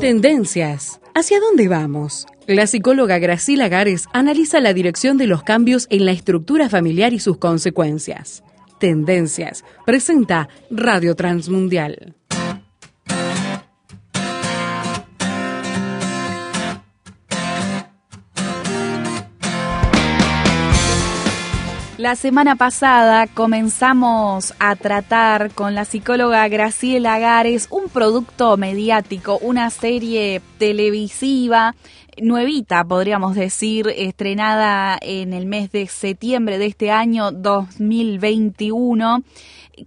Tendencias. ¿Hacia dónde vamos? La psicóloga Graciela Gares analiza la dirección de los cambios en la estructura familiar y sus consecuencias. Tendencias. Presenta Radio Transmundial. La semana pasada comenzamos a tratar con la psicóloga Graciela Gares un producto mediático, una serie televisiva nuevita, podríamos decir, estrenada en el mes de septiembre de este año 2021,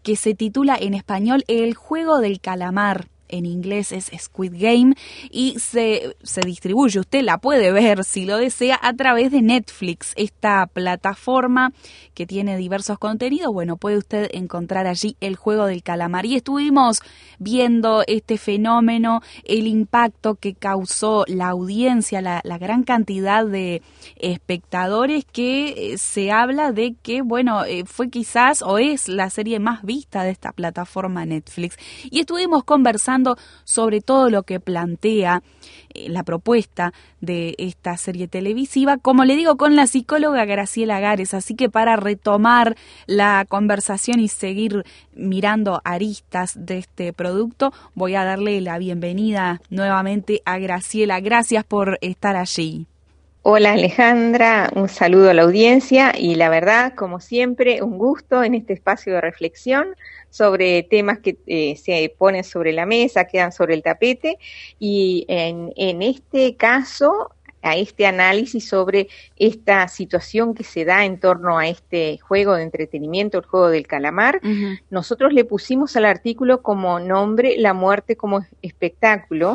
que se titula en español El juego del calamar en inglés es Squid Game y se, se, distribuye, usted la puede ver si lo desea a través de Netflix, esta plataforma que tiene diversos contenidos, bueno, puede usted encontrar allí el juego del calamar. Y estuvimos viendo este fenómeno, el impacto que causó la audiencia, la, la gran cantidad de espectadores que eh, se habla de que, bueno, eh, fue quizás o es la serie más vista de esta plataforma Netflix. Y estuvimos conversando sobre todo lo que plantea eh, la propuesta de esta serie televisiva, como le digo, con la psicóloga Graciela Gares. Así que para retomar la conversación y seguir mirando aristas de este producto, voy a darle la bienvenida nuevamente a Graciela. Gracias por estar allí. Hola Alejandra, un saludo a la audiencia y la verdad, como siempre, un gusto en este espacio de reflexión sobre temas que eh, se ponen sobre la mesa, quedan sobre el tapete y en, en este caso a este análisis sobre esta situación que se da en torno a este juego de entretenimiento, el juego del calamar, nosotros le pusimos al artículo como nombre La muerte como espectáculo.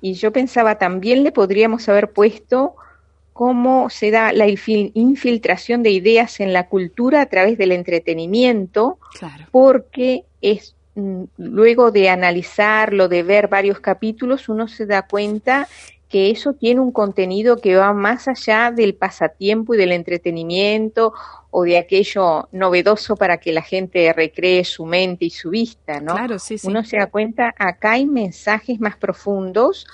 Y yo pensaba, también le podríamos haber puesto cómo se da la infiltración de ideas en la cultura a través del entretenimiento, porque es mm, luego de analizarlo, de ver varios capítulos, uno se da cuenta que eso tiene un contenido que va más allá del pasatiempo y del entretenimiento o de aquello novedoso para que la gente recree su mente y su vista, ¿no? Claro, sí, sí. Uno se da cuenta, acá hay mensajes más profundos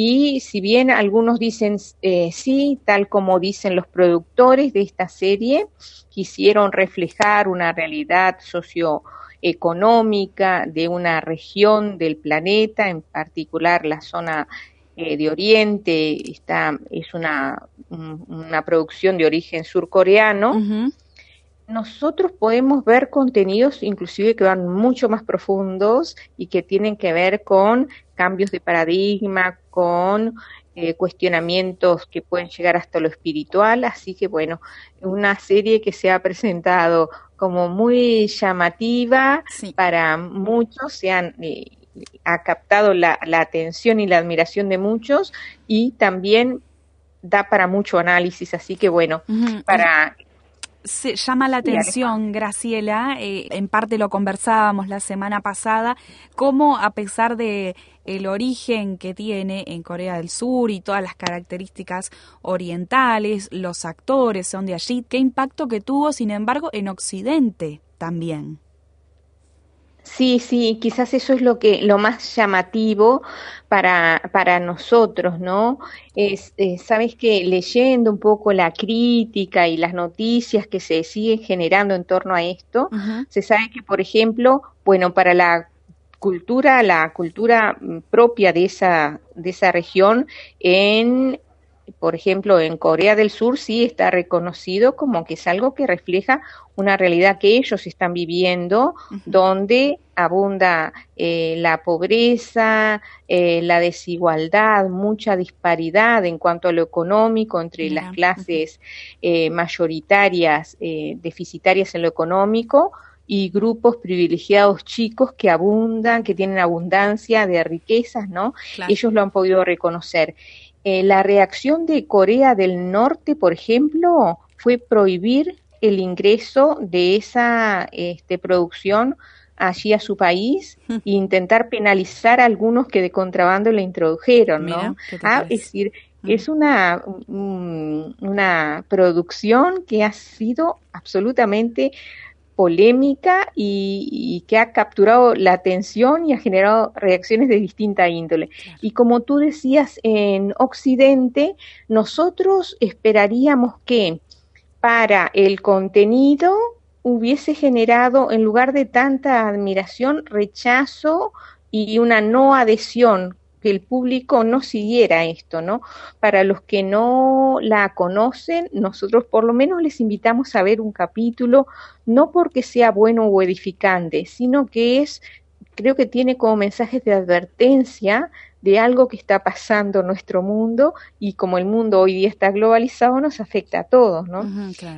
y si bien algunos dicen eh, sí, tal como dicen los productores de esta serie, quisieron reflejar una realidad socioeconómica de una región del planeta, en particular la zona eh, de Oriente, está, es una, una producción de origen surcoreano nosotros podemos ver contenidos inclusive que van mucho más profundos y que tienen que ver con cambios de paradigma, con eh, cuestionamientos que pueden llegar hasta lo espiritual, así que bueno, una serie que se ha presentado como muy llamativa para muchos, se han, eh, ha captado la, la atención y la admiración de muchos y también da para mucho análisis, así que bueno, para se llama la atención, Graciela, eh, en parte lo conversábamos la semana pasada, cómo a pesar de el origen que tiene en Corea del Sur y todas las características orientales, los actores son de allí, qué impacto que tuvo, sin embargo, en Occidente también. Sí, sí, quizás eso es lo que lo más llamativo para, para nosotros, ¿no? Es, eh, sabes que leyendo un poco la crítica y las noticias que se siguen generando en torno a esto, se sabe que, por ejemplo, bueno, para la cultura, la cultura mm, propia de esa, de esa región, en por ejemplo, en Corea del Sur sí está reconocido como que es algo que refleja una realidad que ellos están viviendo, donde abunda eh, la pobreza, eh, la desigualdad, mucha disparidad en cuanto a lo económico entre las clases eh, mayoritarias, deficitarias en lo económico, y grupos privilegiados chicos que abundan, que tienen abundancia de riquezas, ¿no? Ellos lo han podido reconocer. Eh, la reacción de Corea del Norte, por ejemplo, fue prohibir el ingreso de esa este, producción allí a su país e intentar penalizar a algunos que de contrabando la introdujeron, ¿no? Ah, es decir, Es una, una producción que ha sido absolutamente polémica y, que ha capturado la atención y ha generado reacciones de distinta índole. Y como tú decías, en Occidente nosotros esperaríamos que para el contenido hubiese generado, en lugar de tanta admiración, rechazo y una no adhesión que el público no siguiera esto, ¿no? Para los que no la conocen, nosotros por lo menos les invitamos a ver un capítulo, no porque sea bueno o edificante, sino que es, creo que tiene como mensajes de advertencia de algo que está pasando en nuestro mundo y como el mundo hoy día está globalizado nos afecta a todos, ¿no?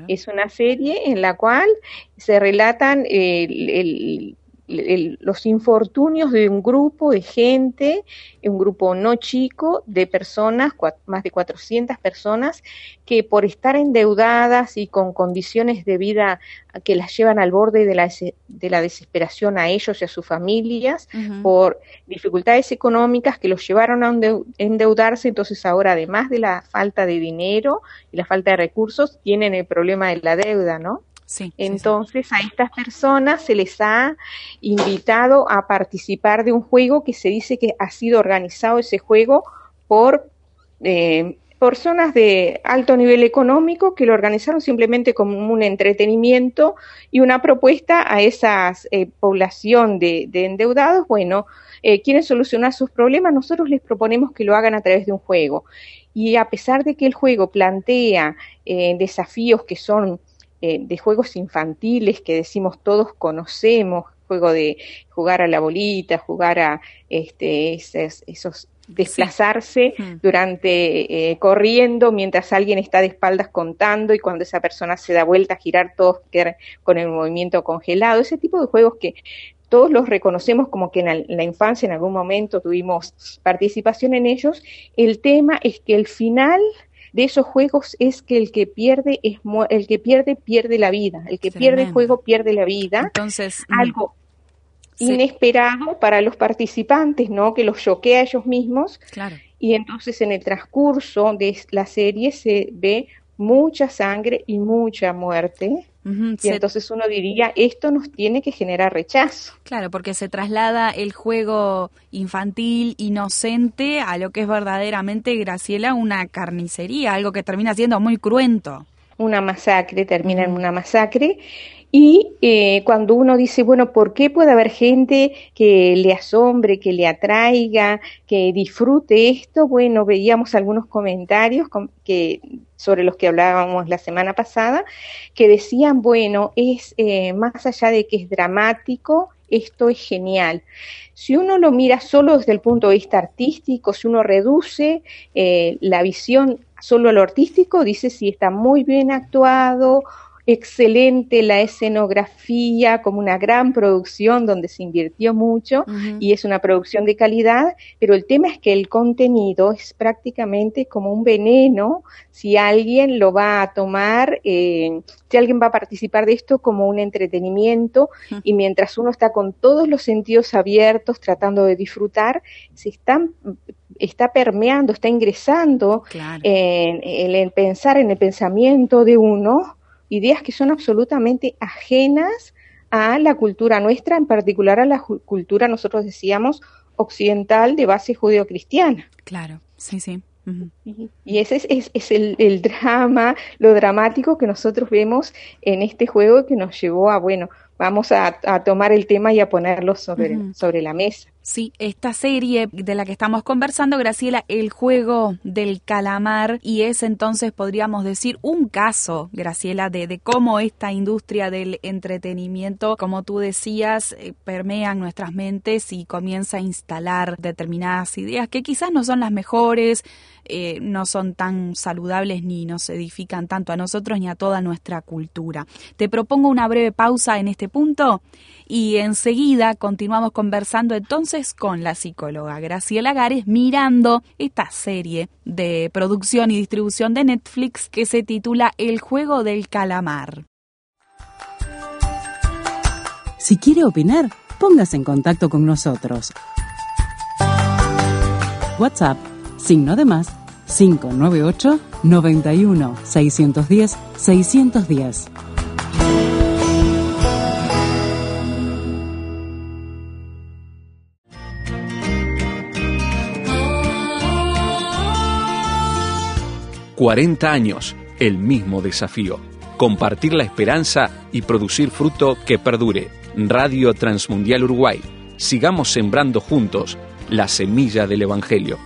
Es una serie en la cual se relatan el, los infortunios de un grupo de gente, un grupo no chico de personas, más de 400 personas, que por estar endeudadas y con condiciones de vida que las llevan al borde de la, de la desesperación a ellos y a sus familias, por dificultades económicas que los llevaron a endeudarse, entonces ahora además de la falta de dinero y la falta de recursos, tienen el problema de la deuda, ¿no? Entonces a estas personas se les ha invitado a participar de un juego que se dice que ha sido organizado ese juego por eh, personas de alto nivel económico que lo organizaron simplemente como un entretenimiento y una propuesta a esa eh, población de, endeudados. Bueno, eh, quieren solucionar sus problemas, nosotros les proponemos que lo hagan a través de un juego. Y a pesar de que el juego plantea desafíos que son eh, de juegos infantiles que decimos todos conocemos, juego de jugar a la bolita, jugar a este, esos, desplazarse mm. durante eh, corriendo mientras alguien está de espaldas contando y cuando esa persona se da vuelta a girar todos con el movimiento congelado, ese tipo de juegos que todos los reconocemos como que en la infancia en algún momento tuvimos participación en ellos, el tema es que el final de esos juegos es que el que pierde es el que pierde pierde la vida, el que pierde el juego pierde la vida. Entonces, mm, algo inesperado para los participantes, ¿no? Que los choquea a ellos mismos. Claro. Y entonces en el transcurso de la serie se ve mucha sangre y mucha muerte y entonces uno diría, esto nos tiene que generar rechazo. Claro, porque se traslada el juego infantil, inocente, a lo que es verdaderamente, Graciela, una carnicería, algo que termina siendo muy cruento. Una masacre, termina en una masacre. Y eh, cuando uno dice, bueno, ¿por qué puede haber gente que le asombre, que le atraiga, que disfrute esto? Bueno, veíamos algunos comentarios que, sobre los que hablábamos la semana pasada, que decían, bueno, es eh, más allá de que es dramático, esto es genial. Si uno lo mira solo desde el punto de vista artístico, si uno reduce eh, la visión solo a lo artístico, dice si está muy bien actuado excelente la escenografía, como una gran producción donde se invirtió mucho y es una producción de calidad, pero el tema es que el contenido es prácticamente como un veneno. Si alguien lo va a tomar, eh, si alguien va a participar de esto como un entretenimiento y mientras uno está con todos los sentidos abiertos tratando de disfrutar, se están está permeando, está ingresando en, el pensar, en el pensamiento de uno, ideas que son absolutamente ajenas a la cultura nuestra, en particular a la cultura, nosotros decíamos, occidental de base judeocristiana. Claro, sí, sí. Y ese es, es, el, drama, lo dramático que nosotros vemos en este juego que nos llevó a, bueno, vamos a, tomar el tema y a ponerlo sobre, sobre la mesa. Sí, esta serie de la que estamos conversando, Graciela, el juego del calamar, y es entonces, podríamos decir, un caso, Graciela, de, de cómo esta industria del entretenimiento, como tú decías, eh, permea nuestras mentes y comienza a instalar determinadas ideas que quizás no son las mejores, eh, no son tan saludables ni nos edifican tanto a nosotros ni a toda nuestra cultura. Te propongo una breve pausa en este punto y enseguida continuamos conversando entonces con la psicóloga Graciela Gares mirando esta serie de producción y distribución de Netflix que se titula El juego del calamar. Si quiere opinar, póngase en contacto con nosotros. WhatsApp, signo de más 598 91 610 610. ...40 años, el mismo desafío. Compartir la esperanza y producir fruto que perdure. Radio Transmundial Uruguay. Sigamos sembrando juntos la semilla del Evangelio.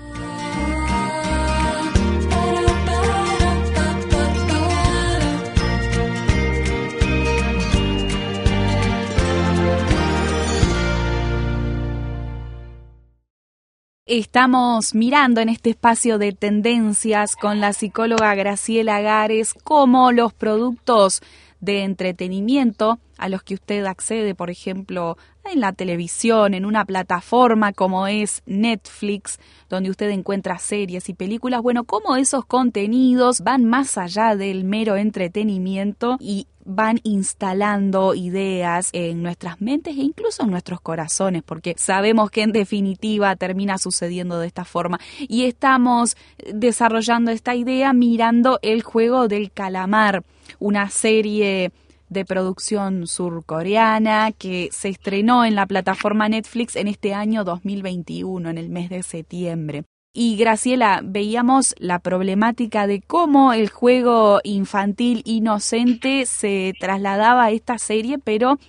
Estamos mirando en este espacio de tendencias con la psicóloga Graciela Gares cómo los productos de entretenimiento a los que usted accede, por ejemplo, en la televisión, en una plataforma como es Netflix, donde usted encuentra series y películas, bueno, cómo esos contenidos van más allá del mero entretenimiento y van instalando ideas en nuestras mentes e incluso en nuestros corazones, porque sabemos que en definitiva termina sucediendo de esta forma. Y estamos desarrollando esta idea mirando el juego del calamar, una serie de producción surcoreana que se estrenó en la plataforma Netflix en este año 2021, en el mes de septiembre. Y Graciela, veíamos la problemática de cómo el juego infantil inocente se trasladaba a esta serie, pero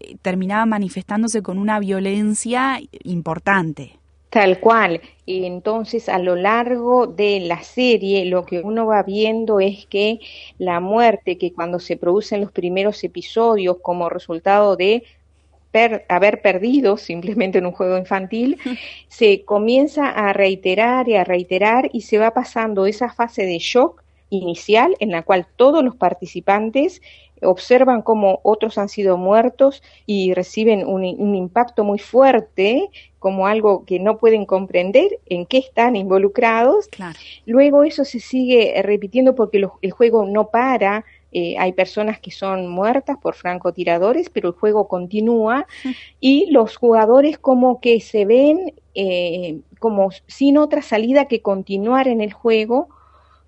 eh, terminaba manifestándose con una violencia importante. Tal cual. Entonces a lo largo de la serie lo que uno va viendo es que la muerte que cuando se produce en los primeros episodios como resultado de haber perdido simplemente en un juego infantil, se comienza a reiterar y a reiterar y se va pasando esa fase de shock inicial en la cual todos los participantes observan cómo otros han sido muertos y reciben un, impacto muy fuerte como algo que no pueden comprender en qué están involucrados. Luego eso se sigue repitiendo porque el juego no para, eh, hay personas que son muertas por francotiradores, pero el juego continúa y los jugadores como que se ven eh, como sin otra salida que continuar en el juego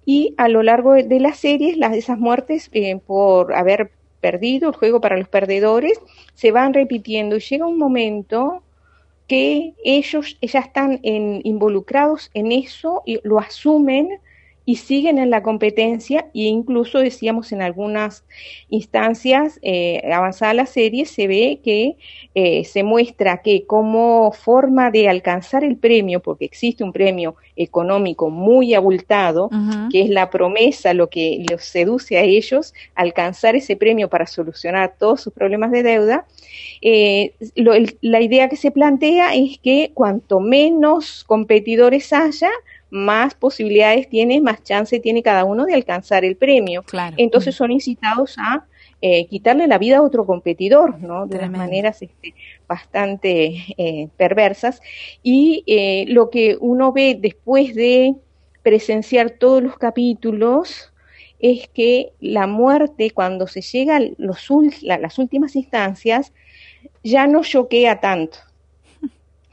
y a lo largo de, las series las, esas muertes eh, por haber perdido el juego para los perdedores se van repitiendo y llega un momento que ellos ya están involucrados en eso y lo asumen y siguen en la competencia e incluso decíamos en algunas instancias eh, avanzada la serie se ve que eh, se muestra que como forma de alcanzar el premio, porque existe un premio económico muy abultado, que es la promesa, lo que los seduce a ellos, alcanzar ese premio para solucionar todos sus problemas de deuda, eh, la idea que se plantea es que cuanto menos competidores haya, más posibilidades tiene, más chance tiene cada uno de alcanzar el premio. Entonces son incitados a eh, quitarle la vida a otro competidor, ¿no? De las maneras este, bastante eh, perversas. Y eh, lo que uno ve después de presenciar todos los capítulos es que la muerte, cuando se llega a los, las últimas instancias, ya no choquea tanto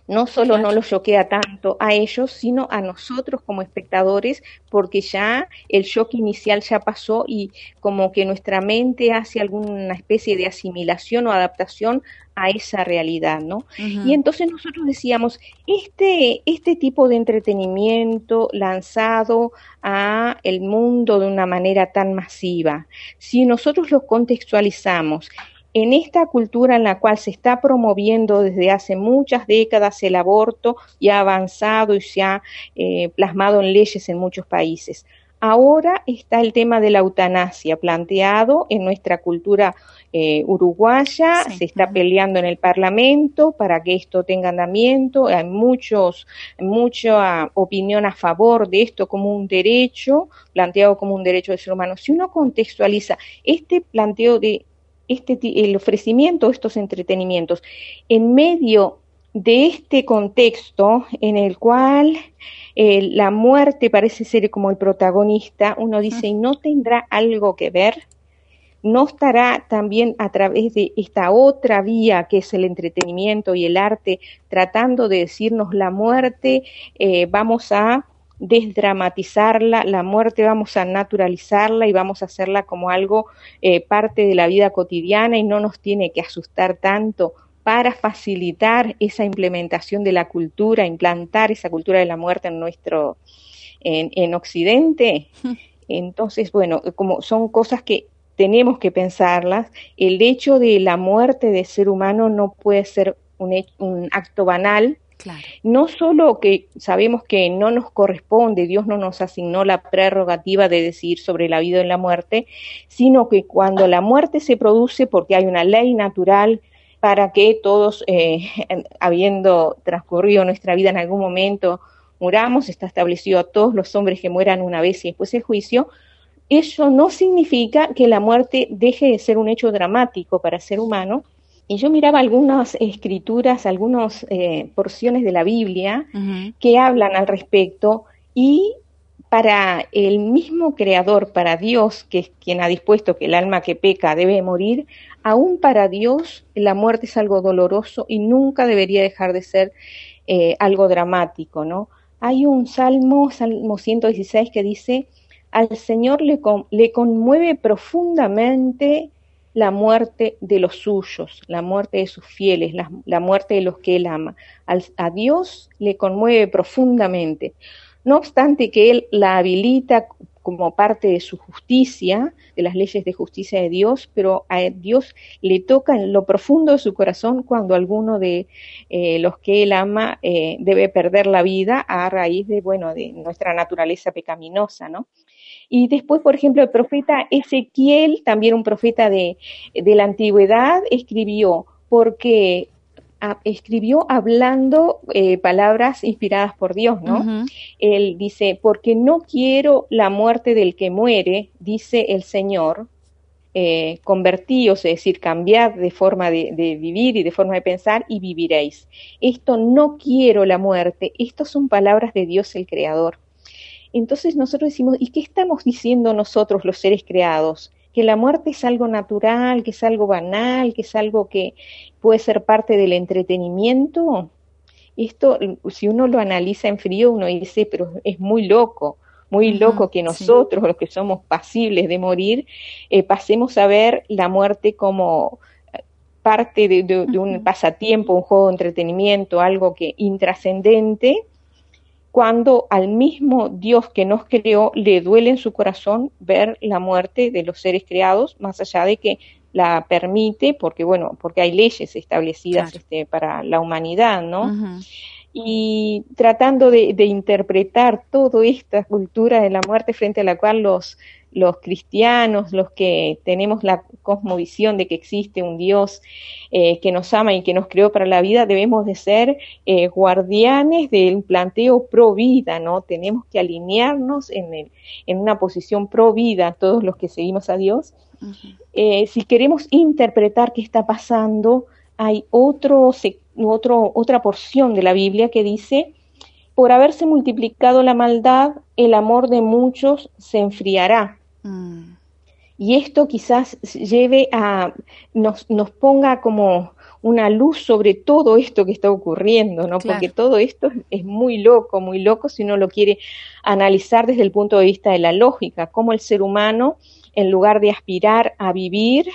no solo no los choquea tanto a ellos, sino a nosotros como espectadores, porque ya el shock inicial ya pasó y como que nuestra mente hace alguna especie de asimilación o adaptación a esa realidad, ¿no? Y entonces nosotros decíamos, este, este tipo de entretenimiento lanzado a el mundo de una manera tan masiva, si nosotros lo contextualizamos en esta cultura en la cual se está promoviendo desde hace muchas décadas el aborto y ha avanzado y se ha eh, plasmado en leyes en muchos países. Ahora está el tema de la eutanasia planteado en nuestra cultura eh, uruguaya, se está peleando en el Parlamento para que esto tenga andamiento, hay muchos, mucha opinión a favor de esto como un derecho, planteado como un derecho del ser humano. Si uno contextualiza este planteo de este, el ofrecimiento de estos entretenimientos. En medio de este contexto en el cual eh, la muerte parece ser como el protagonista, uno dice, ¿y no tendrá algo que ver? ¿No estará también a través de esta otra vía que es el entretenimiento y el arte tratando de decirnos la muerte, eh, vamos a desdramatizarla, la muerte vamos a naturalizarla y vamos a hacerla como algo eh, parte de la vida cotidiana y no nos tiene que asustar tanto para facilitar esa implementación de la cultura, implantar esa cultura de la muerte en nuestro, en, en Occidente. Entonces, bueno, como son cosas que tenemos que pensarlas, el hecho de la muerte de ser humano no puede ser un, un acto banal, no solo que sabemos que no nos corresponde, Dios no nos asignó la prerrogativa de decir sobre la vida y la muerte, sino que cuando la muerte se produce porque hay una ley natural para que todos, eh, habiendo transcurrido nuestra vida en algún momento, muramos, está establecido a todos los hombres que mueran una vez y después el juicio, eso no significa que la muerte deje de ser un hecho dramático para el ser humano, y yo miraba algunas escrituras, algunas eh, porciones de la Biblia que hablan al respecto y para el mismo creador, para Dios, que es quien ha dispuesto que el alma que peca debe morir, aún para Dios la muerte es algo doloroso y nunca debería dejar de ser eh, algo dramático, ¿no? Hay un salmo, Salmo 116, que dice, al Señor le, le conmueve profundamente la muerte de los suyos, la muerte de sus fieles, la, muerte de los que él ama. a Dios le conmueve profundamente. No obstante que él la habilita como parte de su justicia, de las leyes de justicia de Dios, pero a Dios le toca en lo profundo de su corazón cuando alguno de eh, los que él ama eh, debe perder la vida a raíz de, bueno, de nuestra naturaleza pecaminosa, ¿no? Y después, por ejemplo, el profeta Ezequiel, también un profeta de, la antigüedad, escribió, porque escribió hablando eh, palabras inspiradas por Dios, ¿no? Él dice, porque no quiero la muerte del que muere, dice el Señor, eh, convertíos, es decir, cambiad de forma de, de, vivir y de forma de pensar y viviréis. Esto no quiero la muerte, estas son palabras de Dios el Creador. Entonces nosotros decimos, ¿y qué estamos diciendo nosotros los seres creados? Que la muerte es algo natural, que es algo banal, que es algo que puede ser parte del entretenimiento. Esto, si uno lo analiza en frío, uno dice, pero es muy loco, muy loco que nosotros, los que somos pasibles de morir, eh, pasemos a ver la muerte como parte de, un pasatiempo, un juego de entretenimiento, algo que intrascendente, cuando al mismo Dios que nos creó le duele en su corazón ver la muerte de los seres creados, más allá de que la permite, porque bueno, porque hay leyes establecidas este, para la humanidad, ¿no? Y tratando de, de interpretar toda esta cultura de la muerte frente a la cual los los cristianos, los que tenemos la cosmovisión de que existe un Dios eh, que nos ama y que nos creó para la vida, debemos de ser eh, guardianes del planteo pro vida, ¿no? Tenemos que alinearnos en, el, en una posición pro vida, todos los que seguimos a Dios. Eh, si queremos interpretar qué está pasando, hay otro, otro, otra porción de la Biblia que dice, por haberse multiplicado la maldad, el amor de muchos se enfriará. Mm. Y esto quizás lleve a, nos, nos ponga como una luz sobre todo esto que está ocurriendo, ¿no? Porque todo esto es muy loco, muy loco si uno lo quiere analizar desde el punto de vista de la lógica, cómo el ser humano, en lugar de aspirar a vivir,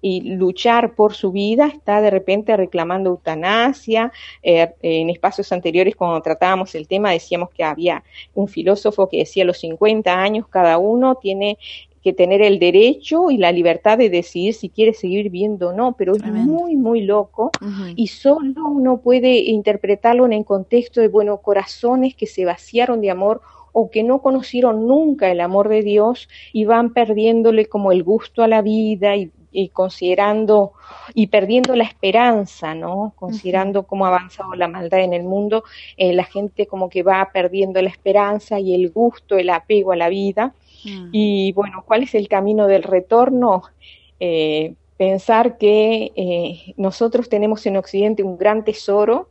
y luchar por su vida, está de repente reclamando eutanasia. Eh, en espacios anteriores, cuando tratábamos el tema, decíamos que había un filósofo que decía a los 50 años cada uno tiene que tener el derecho y la libertad de decidir si quiere seguir viviendo o no, pero es muy, muy loco y solo uno puede interpretarlo en el contexto de, bueno, corazones que se vaciaron de amor o que no conocieron nunca el amor de Dios y van perdiéndole como el gusto a la vida y y considerando y perdiendo la esperanza, ¿no? Considerando cómo ha avanzado la maldad en el mundo, eh, la gente como que va perdiendo la esperanza y el gusto, el apego a la vida. Mm. Y bueno, ¿cuál es el camino del retorno? Eh, pensar que eh, nosotros tenemos en Occidente un gran tesoro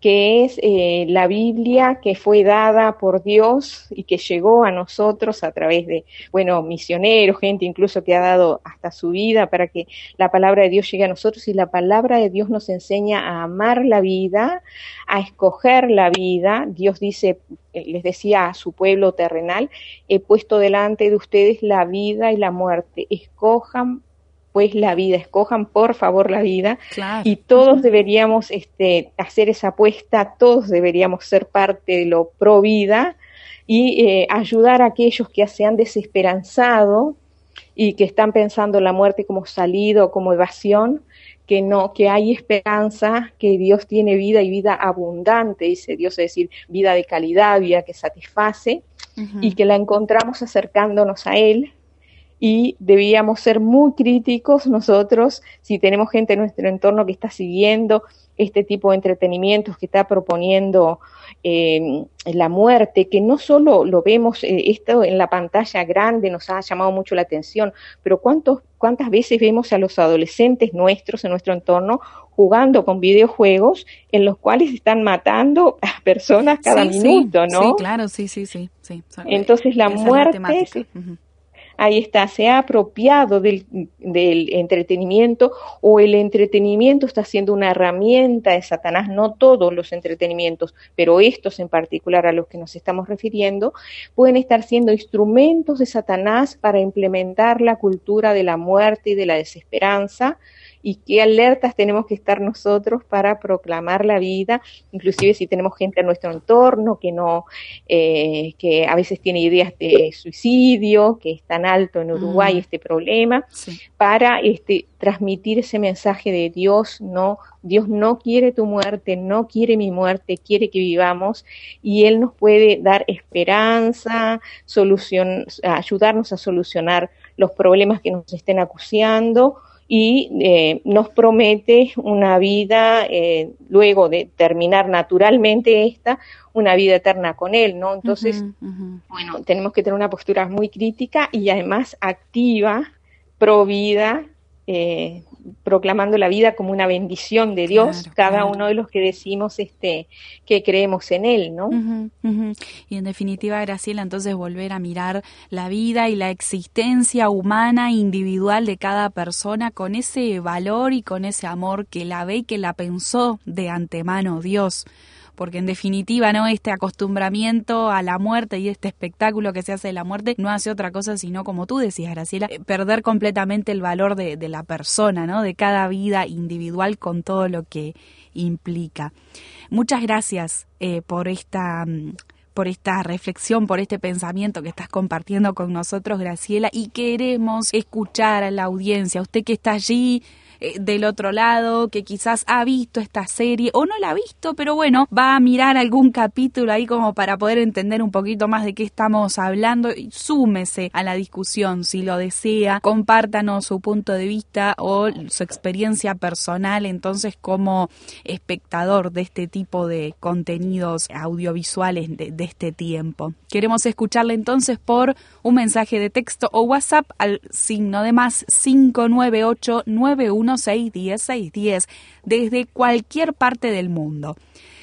que es eh, la Biblia que fue dada por Dios y que llegó a nosotros a través de, bueno, misioneros, gente incluso que ha dado hasta su vida para que la palabra de Dios llegue a nosotros y la palabra de Dios nos enseña a amar la vida, a escoger la vida. Dios dice, eh, les decía a su pueblo terrenal, he puesto delante de ustedes la vida y la muerte, escojan pues la vida, escojan por favor la vida. Y todos deberíamos este, hacer esa apuesta, todos deberíamos ser parte de lo pro vida y eh, ayudar a aquellos que se han desesperanzado y que están pensando la muerte como salida o como evasión, que no, que hay esperanza, que Dios tiene vida y vida abundante, dice Dios, es decir, vida de calidad, vida que satisface, y que la encontramos acercándonos a Él, y debíamos ser muy críticos nosotros si tenemos gente en nuestro entorno que está siguiendo este tipo de entretenimientos que está proponiendo eh, la muerte, que no solo lo vemos eh, esto en la pantalla grande, nos ha llamado mucho la atención, pero ¿cuántos, cuántas veces vemos a los adolescentes nuestros en nuestro entorno jugando con videojuegos en los cuales están matando a personas cada minuto, ¿no? Sí, claro, sí, sí, sí. sí. Entonces la muerte ahí está, se ha apropiado del, entretenimiento o el entretenimiento está siendo una herramienta de Satanás, no todos los entretenimientos, pero estos en particular a los que nos estamos refiriendo, pueden estar siendo instrumentos de Satanás para implementar la cultura de la muerte y de la desesperanza, y qué alertas tenemos que estar nosotros para proclamar la vida, inclusive si tenemos gente en nuestro entorno que no, eh, que a veces tiene ideas de suicidio, que es tan alto en Uruguay mm. este problema, para este, transmitir ese mensaje de Dios, no, Dios no quiere tu muerte, no quiere mi muerte, quiere que vivamos y Él nos puede dar esperanza, solución, ayudarnos a solucionar los problemas que nos estén acuciando y eh, nos promete una vida, eh, luego de terminar naturalmente esta, una vida eterna con Él, ¿no? Entonces, bueno, tenemos que tener una postura muy crítica y además activa, pro vida, eh, proclamando la vida como una bendición de Dios, cada uno de los que decimos este que creemos en él, ¿no? Y en definitiva, Graciela, entonces volver a mirar la vida y la existencia humana individual de cada persona con ese valor y con ese amor que la ve y que la pensó de antemano Dios porque en definitiva, ¿no? Este acostumbramiento a la muerte y este espectáculo que se hace de la muerte no hace otra cosa sino, como tú decías, Graciela, eh, perder completamente el valor de, la persona, ¿no? De cada vida individual con todo lo que implica. Muchas gracias eh, por esta mm, por esta reflexión, por este pensamiento que estás compartiendo con nosotros, Graciela, y queremos escuchar a la audiencia, usted que está allí eh, del otro lado, que quizás ha visto esta serie o no la ha visto, pero bueno, va a mirar algún capítulo ahí como para poder entender un poquito más de qué estamos hablando y súmese a la discusión si lo desea, compártanos su punto de vista o su experiencia personal entonces como espectador de este tipo de contenidos audiovisuales de, de este tiempo. Queremos escucharle entonces por un mensaje de texto o WhatsApp al signo de más 598 91 610 desde cualquier parte del mundo.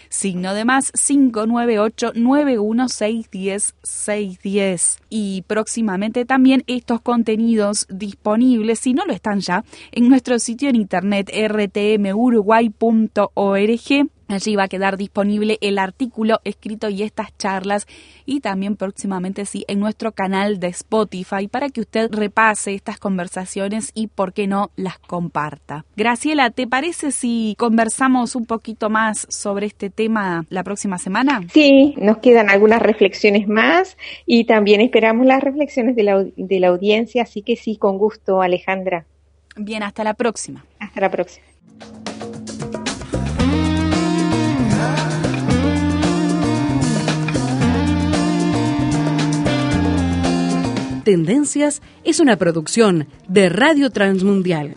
Signo de más 598 916 610 Y próximamente también estos contenidos disponibles, si no lo están ya, en nuestro sitio en internet rtmuruguay.org Allí va a quedar disponible el artículo escrito y estas charlas y también próximamente sí en nuestro canal de Spotify para que usted repase estas conversaciones y por qué no las comparta. Graciela, ¿te parece si conversamos un poquito más sobre este tema la próxima semana? Sí, nos quedan algunas reflexiones más y también esperamos las reflexiones de la, de la audiencia, así que sí, con gusto, Alejandra. Bien, hasta la próxima. Hasta la próxima. Tendencias es una producción de Radio Transmundial.